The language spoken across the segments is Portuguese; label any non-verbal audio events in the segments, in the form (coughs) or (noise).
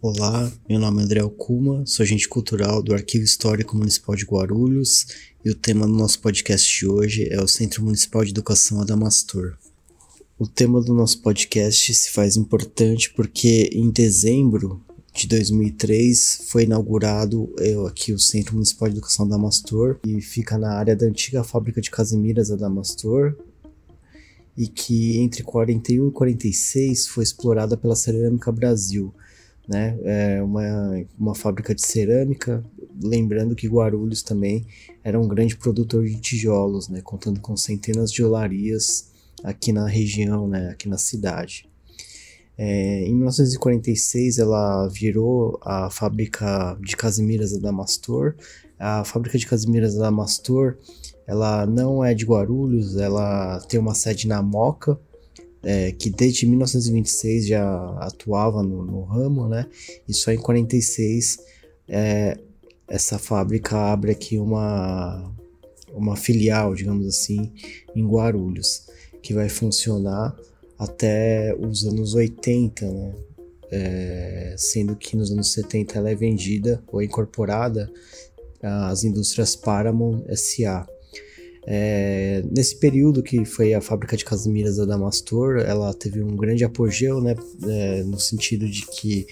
Olá, meu nome é André Alcuma, sou agente cultural do Arquivo Histórico Municipal de Guarulhos e o tema do nosso podcast de hoje é o Centro Municipal de Educação Adamastor. O tema do nosso podcast se faz importante porque em dezembro de 2003 foi inaugurado é, aqui o Centro Municipal de Educação Adamastor e fica na área da antiga fábrica de Casimiras Adamastor e que entre 41 e 46 foi explorada pela Cerâmica Brasil né? É uma, uma fábrica de cerâmica, lembrando que Guarulhos também era um grande produtor de tijolos, né? Contando com centenas de olarias aqui na região, né? Aqui na cidade. É, em 1946 ela virou a fábrica de casimiras Adamastor. A fábrica de casimiras Adamastor ela não é de Guarulhos, ela tem uma sede na Moca, é, que desde 1926 já atuava no, no, ramo, né? E só em 46 é, essa fábrica abre aqui uma, uma filial, digamos assim, em Guarulhos, que vai funcionar até os anos 80, né? É, sendo que nos anos 70 ela é vendida ou incorporada às indústrias Paramount SA. É, nesse período que foi a fábrica de Casimiras da Damastor, ela teve um grande apogeu, né, é, no sentido de que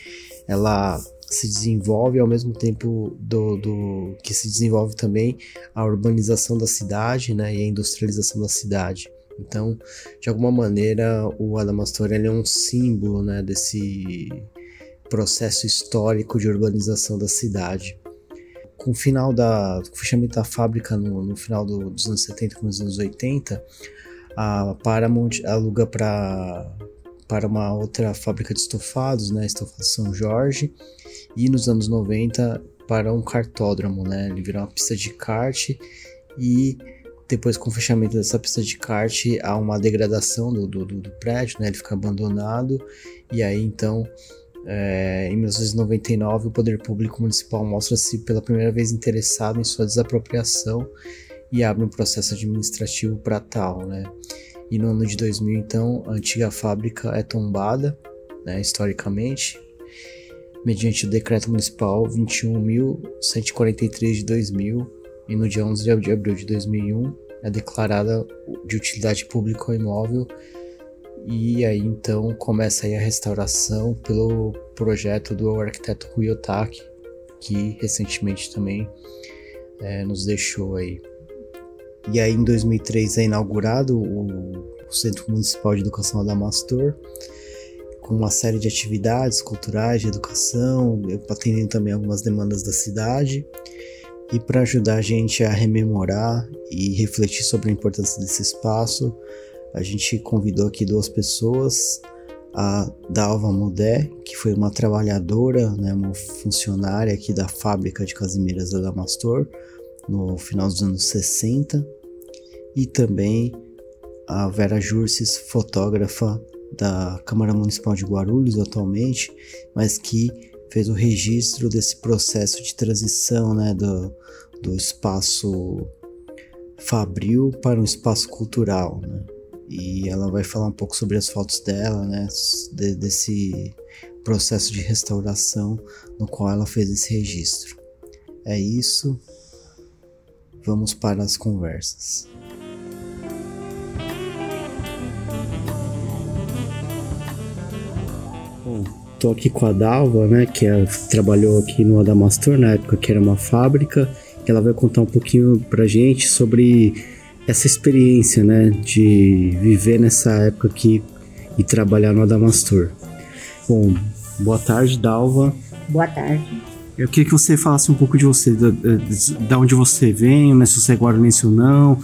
ela se desenvolve ao mesmo tempo do, do, que se desenvolve também a urbanização da cidade, né, e a industrialização da cidade. Então, de alguma maneira, o Adamastor ele é um símbolo, né, desse processo histórico de urbanização da cidade com o final da. com o fechamento da fábrica no, no final do, dos anos 70 com os anos 80, a Paramount aluga para para uma outra fábrica de estofados, né, Estofados São Jorge, e nos anos 90 para um cartódromo, né, ele vira uma pista de kart e depois com o fechamento dessa pista de kart há uma degradação do, do, do prédio, né, ele fica abandonado e aí então é, em 1999, o poder público municipal mostra-se pela primeira vez interessado em sua desapropriação e abre um processo administrativo para tal, né? E no ano de 2000, então, a antiga fábrica é tombada, né, historicamente, mediante o decreto municipal 21.143 de 2000 e no dia 11 de abril de 2001 é declarada de utilidade pública o imóvel e aí então começa aí a restauração pelo projeto do arquiteto Kuyotaki, que recentemente também é, nos deixou aí. E aí em 2003 é inaugurado o, o Centro Municipal de Educação Adamastor, com uma série de atividades culturais, de educação, atendendo também algumas demandas da cidade. E para ajudar a gente a rememorar e refletir sobre a importância desse espaço, a gente convidou aqui duas pessoas, a Dalva Mudé, que foi uma trabalhadora, né, uma funcionária aqui da fábrica de Casimiras da Damastor, no final dos anos 60, e também a Vera Jurces, fotógrafa da Câmara Municipal de Guarulhos atualmente, mas que fez o registro desse processo de transição né, do, do espaço fabril para um espaço cultural. Né? E ela vai falar um pouco sobre as fotos dela, né, de, desse processo de restauração no qual ela fez esse registro. É isso. Vamos para as conversas. Bom, tô aqui com a Dalva, né, que é, trabalhou aqui no Adamastor na época que era uma fábrica. Ela vai contar um pouquinho pra gente sobre essa experiência, né, de viver nessa época aqui e trabalhar no Adamastor. Bom, boa tarde, Dalva. Boa tarde. Eu queria que você falasse um pouco de você, da, da onde você vem, né, se você é guarulhense ou não,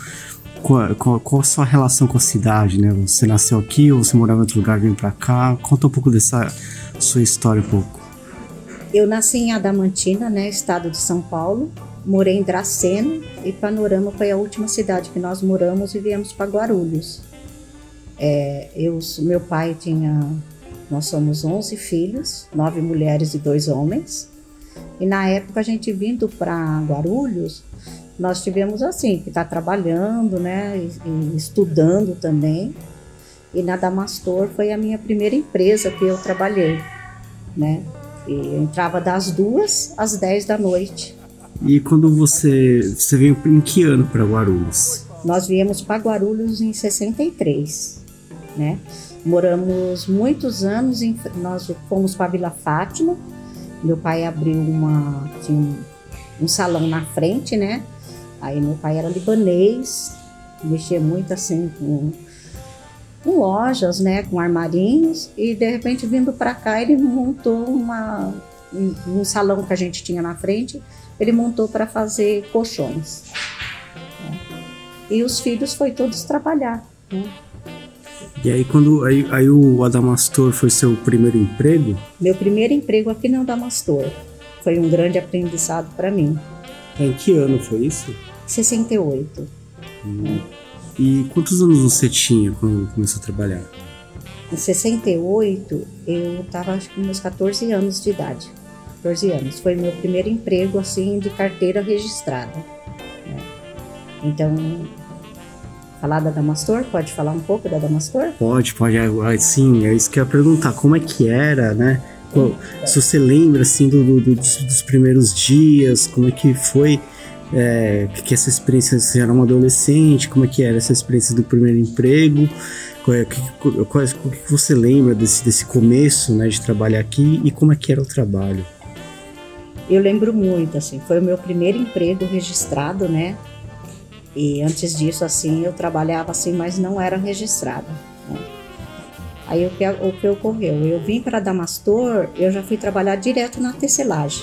qual, qual, qual, a sua relação com a cidade, né? Você nasceu aqui ou você morava em outro lugar, veio para cá? Conta um pouco dessa sua história um pouco. Eu nasci em Adamantina, né, estado de São Paulo, morei em Dracena e Panorama foi a última cidade que nós moramos e viemos para Guarulhos. É, eu, meu pai tinha, nós somos 11 filhos, nove mulheres e dois homens. E na época a gente vindo para Guarulhos, nós tivemos assim, que está trabalhando, né, e, e estudando também. E na Damastor foi a minha primeira empresa que eu trabalhei, né? E eu entrava das duas às 10 da noite. E quando você, você veio em que ano para Guarulhos? Nós viemos para Guarulhos em 63, né? Moramos muitos anos, em, nós fomos para Vila Fátima. Meu pai abriu uma, tinha um, um salão na frente, né? Aí meu pai era libanês, mexia muito assim com, com lojas, né? Com armarinhos. E de repente vindo para cá ele montou uma, um, um salão que a gente tinha na frente. Ele montou para fazer colchões. Né? E os filhos foi todos trabalhar. Né? E aí quando aí, aí o Adamastor foi seu primeiro emprego? Meu primeiro emprego aqui no Adamastor. Foi um grande aprendizado para mim. É, em que ano foi isso? 68. Hum. E quantos anos você tinha quando começou a trabalhar? Em 68, eu estava com meus 14 anos de idade. 14 anos. Foi meu primeiro emprego assim de carteira registrada. Né? Então, falar da Damastor? Pode falar um pouco da Damastor? Pode, pode. É, sim, é isso que eu ia perguntar. Como é que era, né? Se você lembra, assim, do, do, dos, dos, primeiros dias, como é que foi é, que essa experiência, você era uma adolescente, como é que era essa experiência do primeiro emprego, qual é, que, qual, o que você lembra desse, desse começo, né, de trabalhar aqui e como é que era o trabalho? Eu lembro muito, assim, foi o meu primeiro emprego registrado, né, e antes disso, assim, eu trabalhava assim, mas não era registrada. Né? Aí o que, o que ocorreu? Eu vim para Damastor, eu já fui trabalhar direto na tecelagem.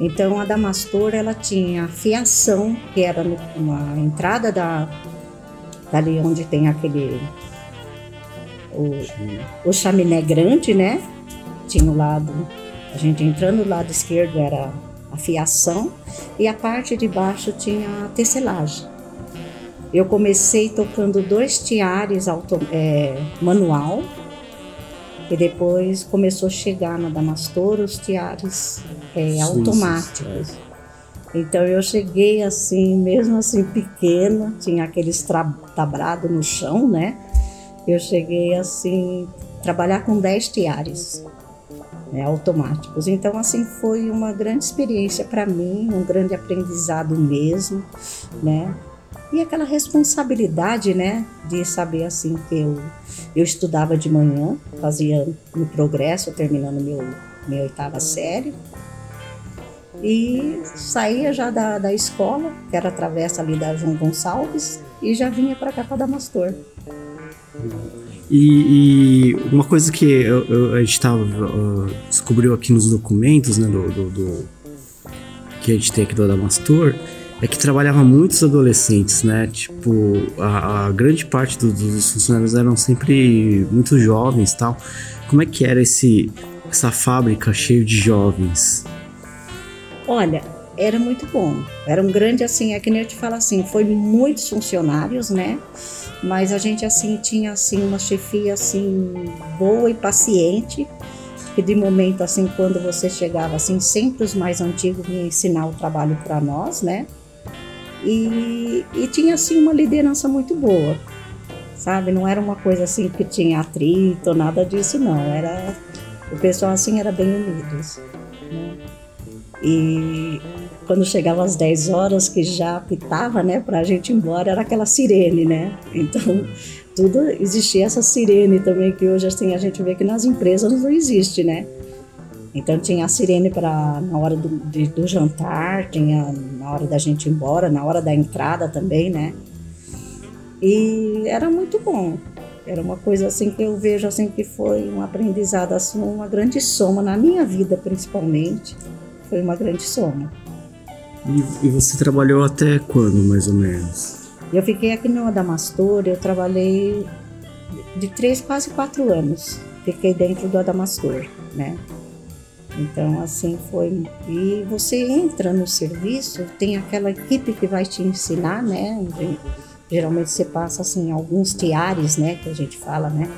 Então a Damastor ela tinha fiação, que era uma entrada da dali onde tem aquele o, o chaminé grande, né? Tinha o lado, a gente entrando do lado esquerdo era a fiação e a parte de baixo tinha a tecelagem. Eu comecei tocando dois tiares auto, é, manual e depois começou a chegar na Damastor os tiares é, automáticos. É. Então eu cheguei assim, mesmo assim pequena, tinha aqueles tabrados no chão, né? Eu cheguei assim, trabalhar com 10 tiares né, automáticos. Então assim foi uma grande experiência para mim, um grande aprendizado mesmo, né? E aquela responsabilidade, né, de saber assim que eu, eu estudava de manhã, fazia no progresso, terminando meu, minha oitava série. E saía já da, da escola, que era a travessa ali da João Gonçalves, e já vinha para cá para Damastor. E, e, uma coisa que eu, eu, a gente tava, uh, descobriu aqui nos documentos, né, do, do, do, que a gente tem aqui do Adamastor, é que trabalhava muitos adolescentes, né? Tipo, a, a grande parte do, dos funcionários eram sempre muito jovens tal. Como é que era esse, essa fábrica cheia de jovens? Olha, era muito bom. Era um grande, assim, é que nem eu te falo assim, foi muitos funcionários, né? Mas a gente, assim, tinha, assim, uma chefia, assim, boa e paciente que de momento assim quando você chegava assim sempre os mais antigos vinham ensinar o trabalho para nós né e, e tinha assim uma liderança muito boa, sabe? Não era uma coisa assim que tinha atrito, nada disso não. Era o pessoal assim era bem unidos. Né? E quando chegava às 10 horas, que já apitava, né, pra gente ir embora, era aquela sirene, né? Então, tudo existia essa sirene também, que hoje assim a gente vê que nas empresas não existe, né? Então tinha a sirene para na hora do, de, do jantar, tinha na hora da gente ir embora, na hora da entrada também, né? E era muito bom. Era uma coisa assim que eu vejo assim que foi um aprendizado, assim, uma grande soma na minha vida principalmente. Foi uma grande soma. E, e você trabalhou até quando, mais ou menos? Eu fiquei aqui no Adamastor, eu trabalhei de três, quase quatro anos. Fiquei dentro do Adamastor, né? Então, assim foi. E você entra no serviço, tem aquela equipe que vai te ensinar, né? Geralmente você passa, assim, alguns tiares, né? Que a gente fala, né?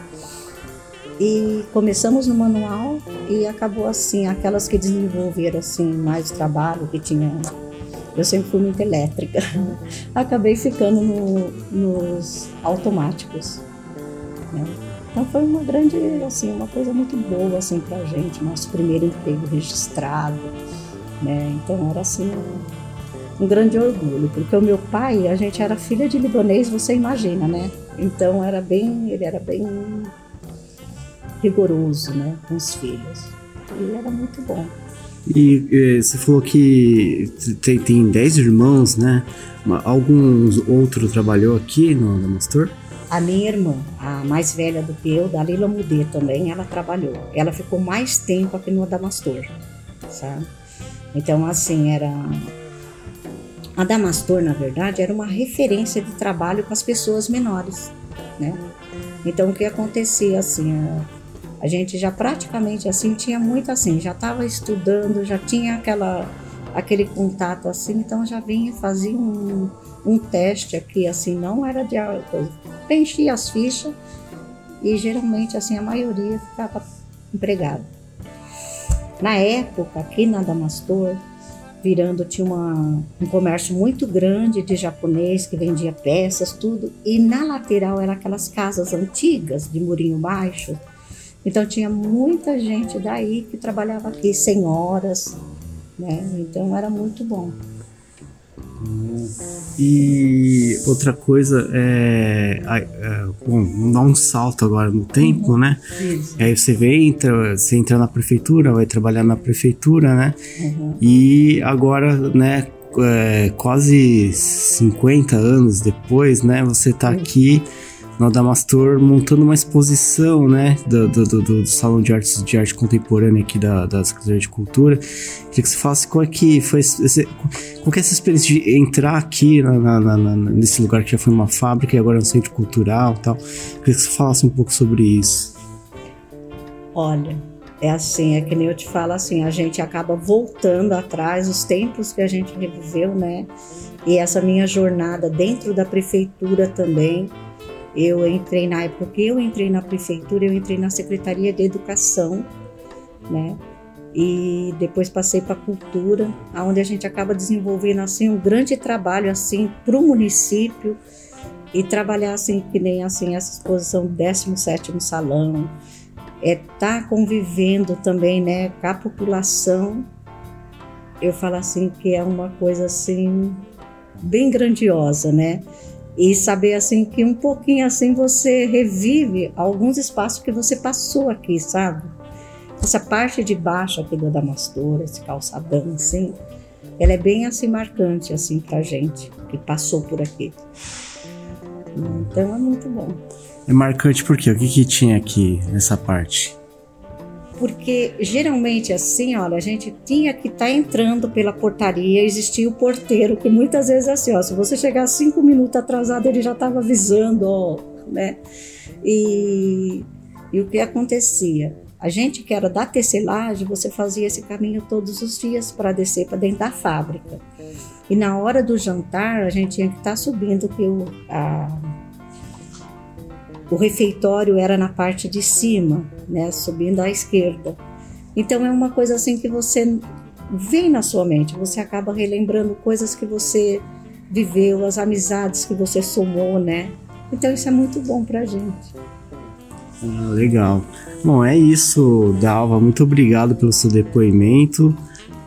E começamos no manual e acabou assim, aquelas que desenvolveram, assim, mais trabalho, que tinha eu sempre fui muito elétrica. (laughs) Acabei ficando no, nos automáticos. Né? Então foi uma grande, assim, uma coisa muito boa assim para gente, nosso primeiro emprego registrado, né? Então era assim um, um grande orgulho, porque o meu pai, a gente era filha de libanês, você imagina, né? Então era bem, ele era bem rigoroso, né, com os filhos. Ele era muito bom. E, e você falou que tem, tem dez irmãos, né? Alguns outro trabalhou aqui no Damastor? A minha irmã, a mais velha do que eu, Dalila Mudê também, ela trabalhou. Ela ficou mais tempo aqui no Adamastor, sabe? Então, assim, era... A Damastor, na verdade, era uma referência de trabalho com as pessoas menores, né? Então, o que acontecia, assim, a gente já praticamente assim tinha muito assim, já estava estudando, já tinha aquela aquele contato assim, então já vinha fazia um, um teste aqui assim, não era de coisa, preenchia as fichas e geralmente assim a maioria ficava empregada. Na época aqui na Damastor, virando tinha uma, um comércio muito grande de japonês que vendia peças, tudo, e na lateral eram aquelas casas antigas de murinho baixo então tinha muita gente daí que trabalhava aqui, senhoras, né? Então era muito bom. E outra coisa é, é, bom, vamos dar um salto agora no tempo, uhum, né? Isso. Aí você vem, entra, você entra na prefeitura, vai trabalhar na prefeitura, né? Uhum. E agora, né, é, quase 50 anos depois, né, você tá aqui Adamastor montando uma exposição, né, do, do, do, do, Salão de Artes de Arte Contemporânea aqui da, da Secretaria de Cultura. Queria que você falasse qual é que foi esse, qual é essa experiência de entrar aqui na, na, na, nesse lugar que já foi uma fábrica e agora é um centro cultural e tal. Queria que você falasse um pouco sobre isso. Olha, é assim, é que nem eu te falo assim, a gente acaba voltando atrás, os tempos que a gente reviveu, né? E essa minha jornada dentro da prefeitura também, eu entrei na época que eu entrei na prefeitura, eu entrei na Secretaria de Educação, né? E depois passei para cultura, onde a gente acaba desenvolvendo assim um grande trabalho assim para o município e trabalhar assim que nem assim essa exposição 17º salão, é tá convivendo também, né, com a população. Eu falo assim que é uma coisa assim bem grandiosa, né? E saber assim que um pouquinho assim você revive alguns espaços que você passou aqui, sabe? Essa parte de baixo aqui do Adamastor, esse calçadão assim, ela é bem assim marcante assim pra gente que passou por aqui. Então é muito bom. É marcante porque o que, que tinha aqui nessa parte? Porque geralmente assim, olha, a gente tinha que estar tá entrando pela portaria, existia o porteiro, que muitas vezes é assim, ó, se você chegar cinco minutos atrasado, ele já estava avisando, ó, né? E, e o que acontecia? A gente que era da tecelagem, você fazia esse caminho todos os dias para descer para dentro da fábrica. E na hora do jantar, a gente tinha que estar tá subindo que o, a, o refeitório era na parte de cima, né, subindo à esquerda. Então é uma coisa assim que você vem na sua mente, você acaba relembrando coisas que você viveu, as amizades que você somou, né? Então isso é muito bom pra gente. Ah, legal. Bom, é isso, Dalva. Muito obrigado pelo seu depoimento.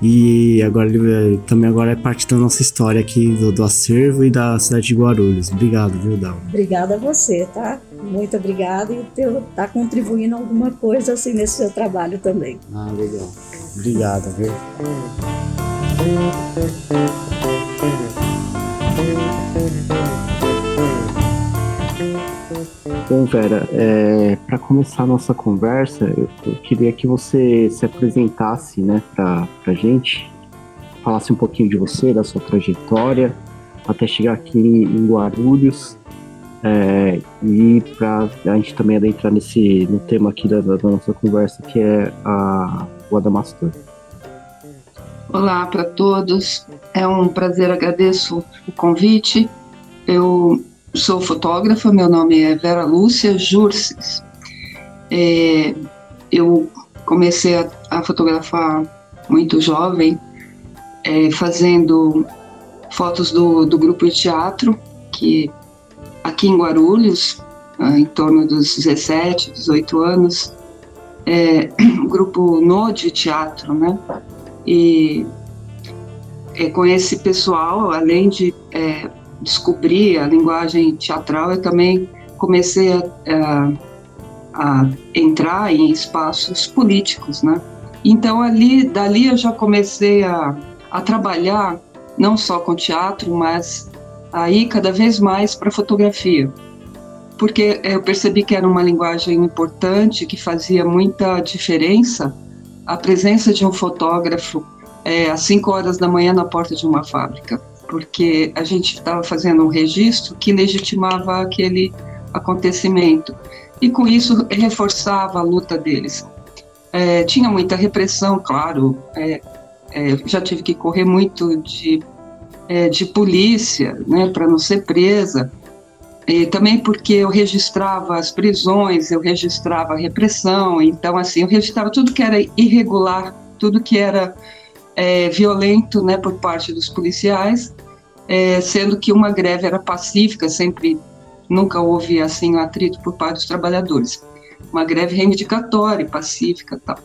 E agora ele também agora é parte da nossa história aqui do, do acervo e da cidade de Guarulhos. Obrigado, viu, Dalva? Obrigada a você, tá? Muito obrigada e teu tá contribuindo alguma coisa assim nesse seu trabalho também. Ah, legal. Obrigado, viu? Bom, Vera, é, para começar a nossa conversa, eu, eu, queria que você se apresentasse né, para a gente, falasse um pouquinho de você, da sua trajetória, até chegar aqui em Guarulhos, é, e para a gente também adentrar nesse, no tema aqui da, da nossa conversa, que é a, o Adamastor. Olá para todos, é um prazer, agradeço o convite. Eu sou fotógrafa, meu nome é Vera Lúcia Jurces. É, eu comecei a, a, fotografar muito jovem, é, fazendo fotos do, do grupo de teatro, que aqui em Guarulhos, em torno dos 17, 18 anos, é, (clears throat) um grupo no de teatro, né? E é, com esse pessoal, além de é, descobrir a linguagem teatral, eu também comecei a, a, a, entrar em espaços políticos, né? Então ali, dali eu já comecei a, a trabalhar não só com teatro, mas aí cada vez mais para fotografia, porque eu percebi que era uma linguagem importante que fazia muita diferença a presença de um fotógrafo é, às 5 horas da manhã na porta de uma fábrica, porque a gente estava fazendo um registro que legitimava aquele acontecimento. E com isso reforçava a luta deles. É, tinha muita repressão, claro, é, é já tive que correr muito de, é, de polícia né, para não ser presa, e também porque eu registrava as prisões, eu registrava a repressão, então assim, eu registrava tudo que era irregular, tudo que era é, violento né, por parte dos policiais, é, sendo que uma greve era pacífica, sempre, nunca houve assim um atrito por parte dos trabalhadores. Uma greve reivindicatória, pacífica tal.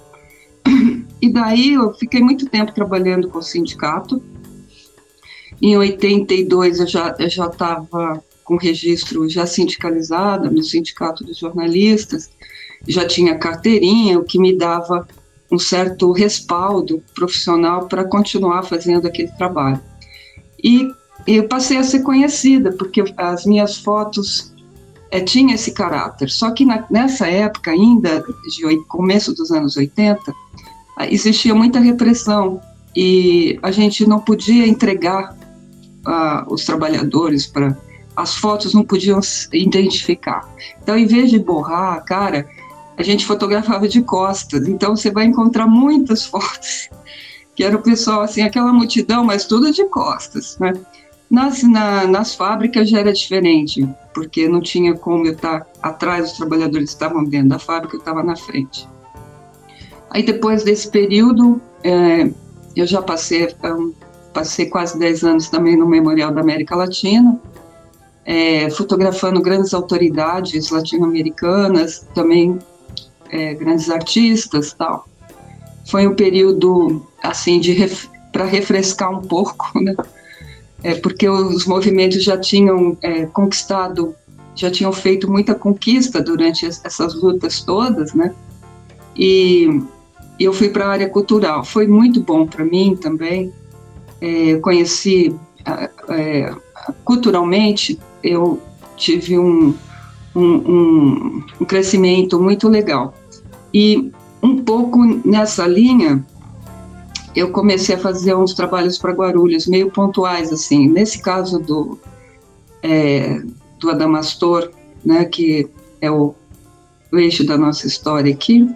E daí eu fiquei muito tempo trabalhando com o sindicato. Em 82 eu já eu já estava com registro já sindicalizada no sindicato dos jornalistas, já tinha carteirinha, o que me dava um certo respaldo profissional para continuar fazendo aquele trabalho. E eu passei a ser conhecida, porque as minhas fotos é, tinham esse caráter. Só que na, nessa época, ainda, de começo dos anos 80, existia muita repressão e a gente não podia entregar uh, os trabalhadores para. As fotos não podiam identificar. Então, em vez de borrar a cara, a gente fotografava de costas, então você vai encontrar muitas (laughs) fotos, que era o pessoal, assim, aquela multidão, mas tudo de costas, né? Nas, na, nas fábricas já era diferente, porque não tinha como eu estar atrás, os trabalhadores estavam dentro da fábrica, eu estava na frente. Aí depois desse período, é, eu já passei, um, passei quase 10 anos também no Memorial da América Latina, é, fotografando grandes autoridades latino-americanas, também é, grandes artistas tal. Foi um período assim de ref, para refrescar um pouco, (laughs) né? É, porque os movimentos já tinham é, conquistado, já tinham feito muita conquista durante essas lutas todas, né? E eu fui para a área cultural. Foi muito bom para mim também. É, conheci é, culturalmente, eu tive um, um, um, um crescimento muito legal. E um pouco nessa linha, eu comecei a fazer uns trabalhos para Guarulhos, meio pontuais, assim. Nesse caso do, é, do Adamastor, né, que é o, o eixo da nossa história aqui,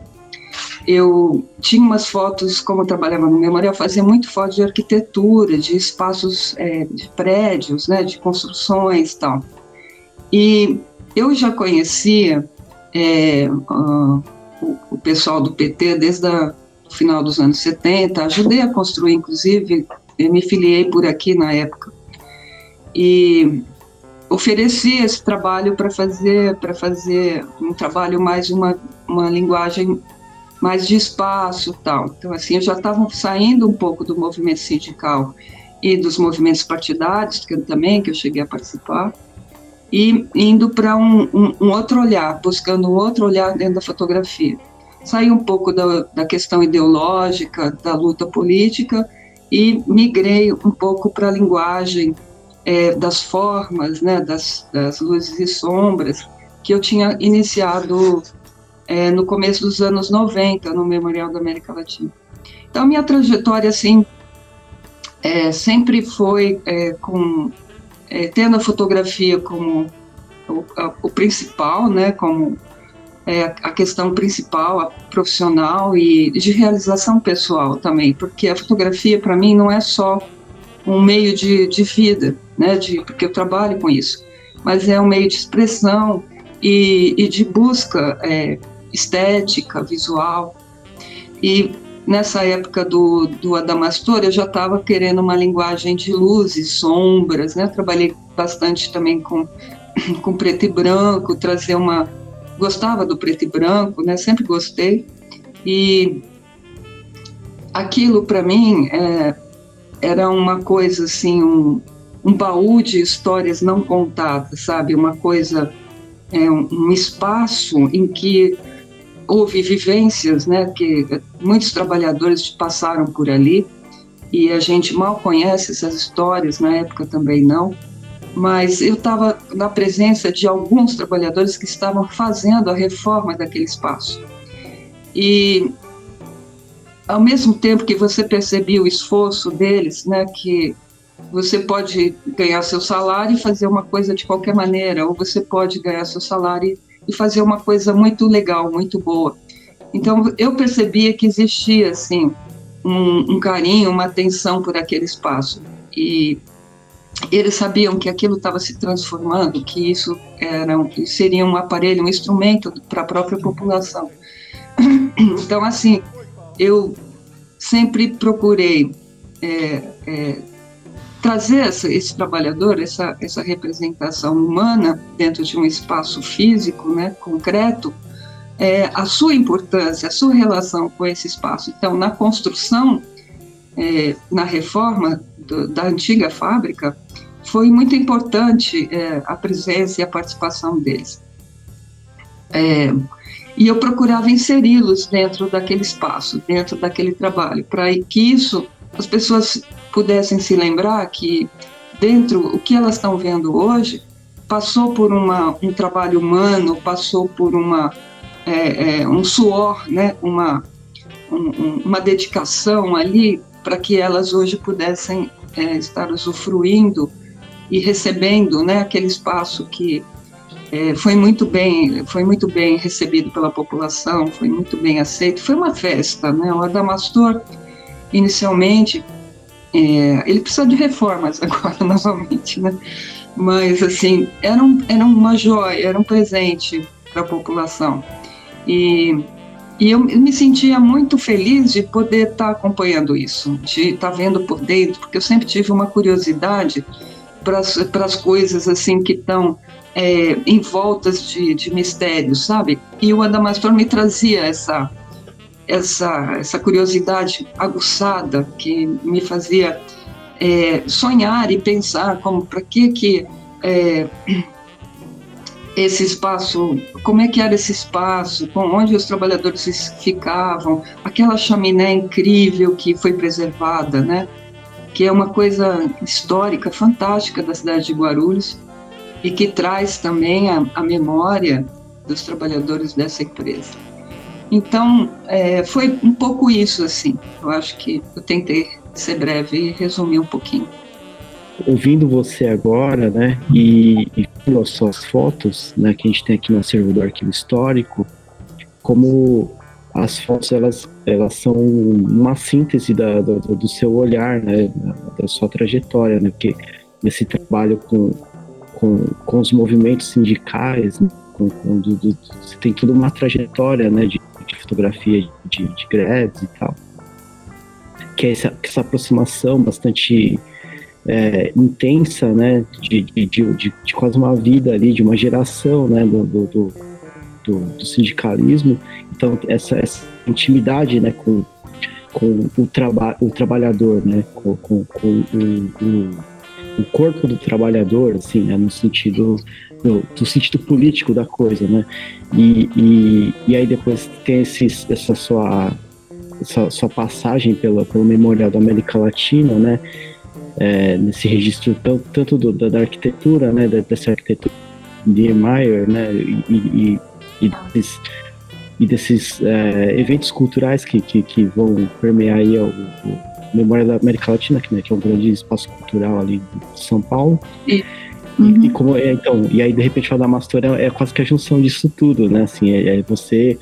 eu tinha umas fotos, como eu trabalhava no memorial, fazia muito fotos de arquitetura, de espaços, é, de prédios, né, de construções e tal. E eu já conhecia é, uh, o, o pessoal do PT desde o final dos anos 70, ajudei a construir, inclusive, me filiei por aqui na época. E ofereci esse trabalho para fazer para fazer um trabalho mais uma, uma linguagem mais de espaço tal então assim eu já estava saindo um pouco do movimento sindical e dos movimentos partidários que eu, também que eu cheguei a participar e indo para um, um, um, outro olhar, buscando um outro olhar dentro da fotografia. Saí um pouco da, da questão ideológica, da luta política, e migrei um pouco para a linguagem é, das formas, né, das, das, luzes e sombras, que eu tinha iniciado é, no começo dos anos 90 no Memorial da América Latina. Então, minha trajetória, assim, é, sempre foi é, com é, tendo a fotografia como o, a, o principal, né, como é, a questão principal, a profissional e de realização pessoal também, porque a fotografia para mim não é só um meio de, de vida, né, de, porque eu trabalho com isso, mas é um meio de expressão e, e de busca é, estética, visual. E nessa época do, do Adamastor, eu já estava querendo uma linguagem de luzes, sombras, né? Trabalhei bastante também com (coughs) com preto e branco, trazer uma. Gostava do preto e branco, né? Sempre gostei. E aquilo para mim é, era uma coisa assim, um, um baú de histórias não contadas, sabe? Uma coisa, é, um, um espaço em que houve vivências, né? Que muitos trabalhadores passaram por ali e a gente mal conhece essas histórias, na época também não, mas eu estava na presença de alguns trabalhadores que estavam fazendo a reforma daquele espaço. E ao mesmo tempo que você percebia o esforço deles, né, que você pode ganhar seu salário e fazer uma coisa de qualquer maneira, ou você pode ganhar seu salário e fazer uma coisa muito legal, muito boa. Então eu percebia que existia assim um, um carinho, uma atenção por aquele espaço. E eles sabiam que aquilo estava se transformando, que isso era, seria um aparelho, um instrumento para a própria população. (clears throat) Então, assim, eu sempre procurei é, é, trazer essa, esse trabalhador, essa, essa representação humana dentro de um espaço físico, né, concreto, é, a sua importância, a sua relação com esse espaço. Então, na construção, é, na reforma do, da antiga fábrica, foi muito importante é, a presença e a participação deles. É, e eu procurava inseri-los dentro daquele espaço, dentro daquele trabalho, para que isso as pessoas pudessem se lembrar que dentro o que elas estão vendo hoje passou por uma, um trabalho humano, passou por uma é, é, um suor, né, uma, um, uma dedicação ali para que elas hoje pudessem é, estar usufruindo e recebendo né, aquele espaço que é, foi muito bem foi muito bem recebido pela população, foi muito bem aceito. Foi uma festa, né? O Adamastor inicialmente é, ele precisa de reformas (laughs) agora novamente, né? Mas assim era, um, era uma joia, era um presente para a população. E, e eu me sentia muito feliz de poder estar tá acompanhando isso, de estar tá vendo por dentro, porque eu sempre tive uma curiosidade para as coisas assim que estão é, envoltas de, de mistérios, sabe? E o Adamastor me trazia essa, essa, essa curiosidade aguçada que me fazia é, sonhar e pensar como para que que é, esse espaço, como é que era esse espaço, onde os trabalhadores ficavam, aquela chaminé incrível que foi preservada, né? Que é uma coisa histórica, fantástica da cidade de Guarulhos e que traz também a, a memória dos trabalhadores dessa empresa. Então, é, foi um pouco isso, assim. Eu acho que eu tentei ser breve e resumir um pouquinho ouvindo você agora, né, e, e as suas fotos, né, que a gente tem aqui no acervo do arquivo histórico, como as fotos elas, elas são uma síntese da, do, do seu olhar, né, da sua trajetória, né, porque nesse trabalho com, com, com os movimentos sindicais, né, com, com do, do, você tem toda uma trajetória, né, de, de fotografia de, de greves e tal, que é essa, essa aproximação bastante é, intensa, né, de, de, de, de, quase uma vida ali, de uma geração, né, do, do, do, do sindicalismo. Então, essa, essa, intimidade, né, com, com o, traba o trabalhador, né, com, com, com o, corpo do trabalhador, assim, né, no sentido do, do, sentido político da coisa, né, e, e, e aí depois tem esses, essa sua, essa sua passagem pelo Memorial da América Latina, né, é, nesse registro tanto, tanto do, da, da, arquitetura, né, dessa arquitetura de Niemeyer, né, e, e, e desses, e desses é, eventos culturais que, que, que, vão permear aí o, o Memória da América Latina, que, né, que é um grande espaço cultural ali de São Paulo. E, uhum. e, como é, então, e aí de repente o Adamastor é, é quase que a junção disso tudo, né? Assim, é, é você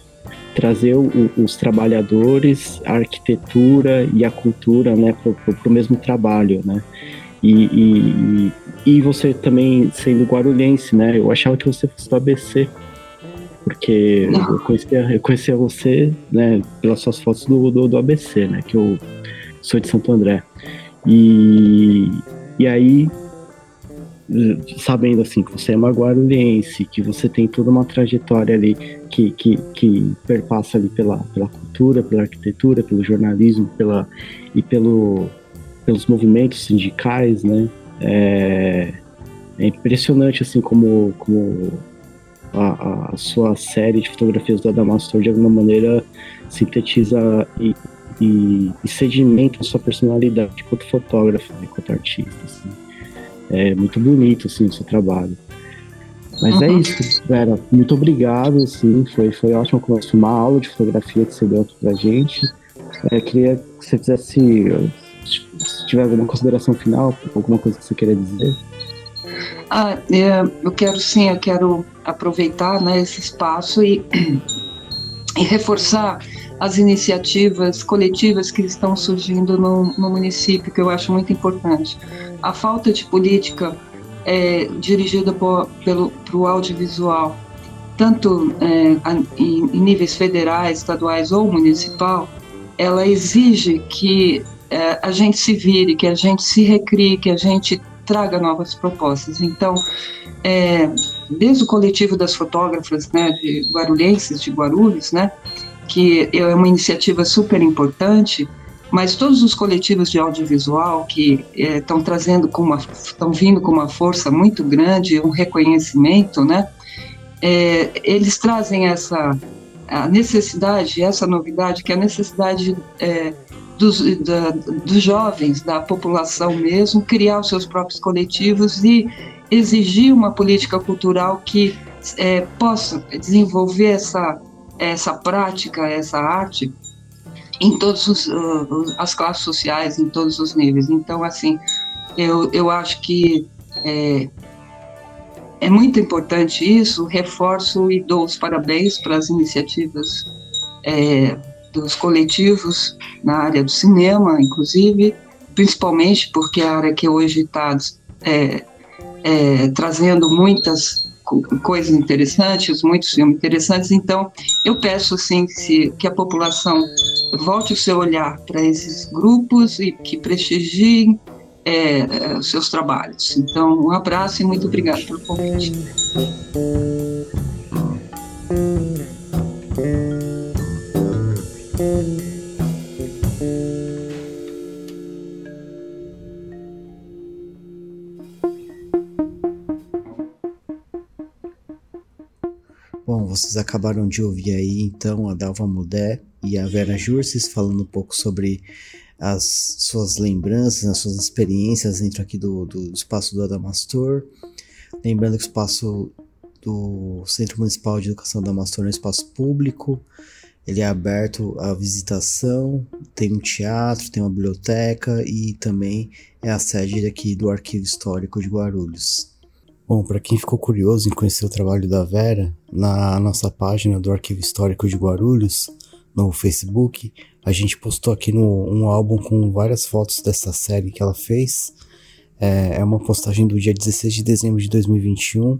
trazer o, os trabalhadores, a arquitetura e a cultura né, para o mesmo trabalho. Né? E, e, e, você também sendo guarulhense, né? Eu achava que você fosse do ABC, porque eu conhecia, eu conhecia você né, pelas suas fotos do, do, do ABC, né? Que eu sou de Santo André. E, e aí sabendo assim que você é uma guarulhense, que você tem toda uma trajetória ali que, que, que perpassa ali pela, pela cultura, pela arquitetura, pelo jornalismo, pela, e pelo, pelos movimentos sindicais, né? É, é impressionante assim como, como a, a, sua série de fotografias do Adamastor de alguma maneira sintetiza e, e, e sedimenta a sua personalidade enquanto fotógrafo, enquanto artista. Assim. É muito bonito assim, o seu trabalho. Mas é uhum. é isso, Vera. Muito obrigado, assim, foi, foi ótimo conversar, uma aula de fotografia que você deu aqui pra gente. É, queria que você fizesse, se tiver alguma consideração final, alguma coisa que você queria dizer. Ah, é, eu quero sim, eu quero aproveitar né, esse espaço e, (clears throat) e reforçar as iniciativas coletivas que estão surgindo no, no município, que eu acho muito importante. A falta de política é, dirigida pelo pro audiovisual, tanto é, em, em, níveis federais, estaduais ou municipal, ela exige que é, a gente se vire, que a gente se recrie, que a gente traga novas propostas. Então, é, desde o coletivo das fotógrafas né, de guarulhenses, de Guarulhos, né, que é uma iniciativa super importante, mas todos os coletivos de audiovisual que estão é, trazendo com uma, estão vindo com uma força muito grande, um reconhecimento, né? É, eles trazem essa a necessidade, essa novidade, que é a necessidade é, dos, da, dos jovens, da população mesmo, criar os seus próprios coletivos e exigir uma política cultural que é, possa desenvolver essa essa prática, essa arte em todas uh, as classes sociais, em todos os níveis. Então, assim, eu, eu acho que é, é muito importante isso, reforço e dou os parabéns para as iniciativas é, dos coletivos na área do cinema, inclusive, principalmente porque é a área que hoje está é, é, trazendo muitas coisas interessantes, muitos filmes interessantes. Então, eu peço assim se, que a população volte o seu olhar para esses grupos e que prestigiem é, é, os seus trabalhos. Então, um abraço e muito obrigado pelo convite. Vocês acabaram de ouvir aí então a Dalva Mudé e a Vera Jurces falando um pouco sobre as suas lembranças, as suas experiências dentro aqui do, do espaço do Adamastor. Lembrando que o espaço do Centro Municipal de Educação Adamastor é um espaço público, ele é aberto à visitação, tem um teatro, tem uma biblioteca e também é a sede aqui do Arquivo Histórico de Guarulhos. Bom, para quem ficou curioso em conhecer o trabalho da Vera, na nossa página do Arquivo Histórico de Guarulhos, no Facebook, a gente postou aqui no, um álbum com várias fotos dessa série que ela fez. É, é uma postagem do dia 16 de dezembro de 2021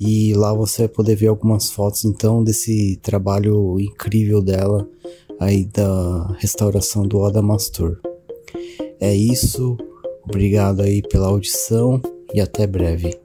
e lá você vai poder ver algumas fotos então desse trabalho incrível dela aí da restauração do Adamastor. É isso, obrigado aí pela audição e até breve.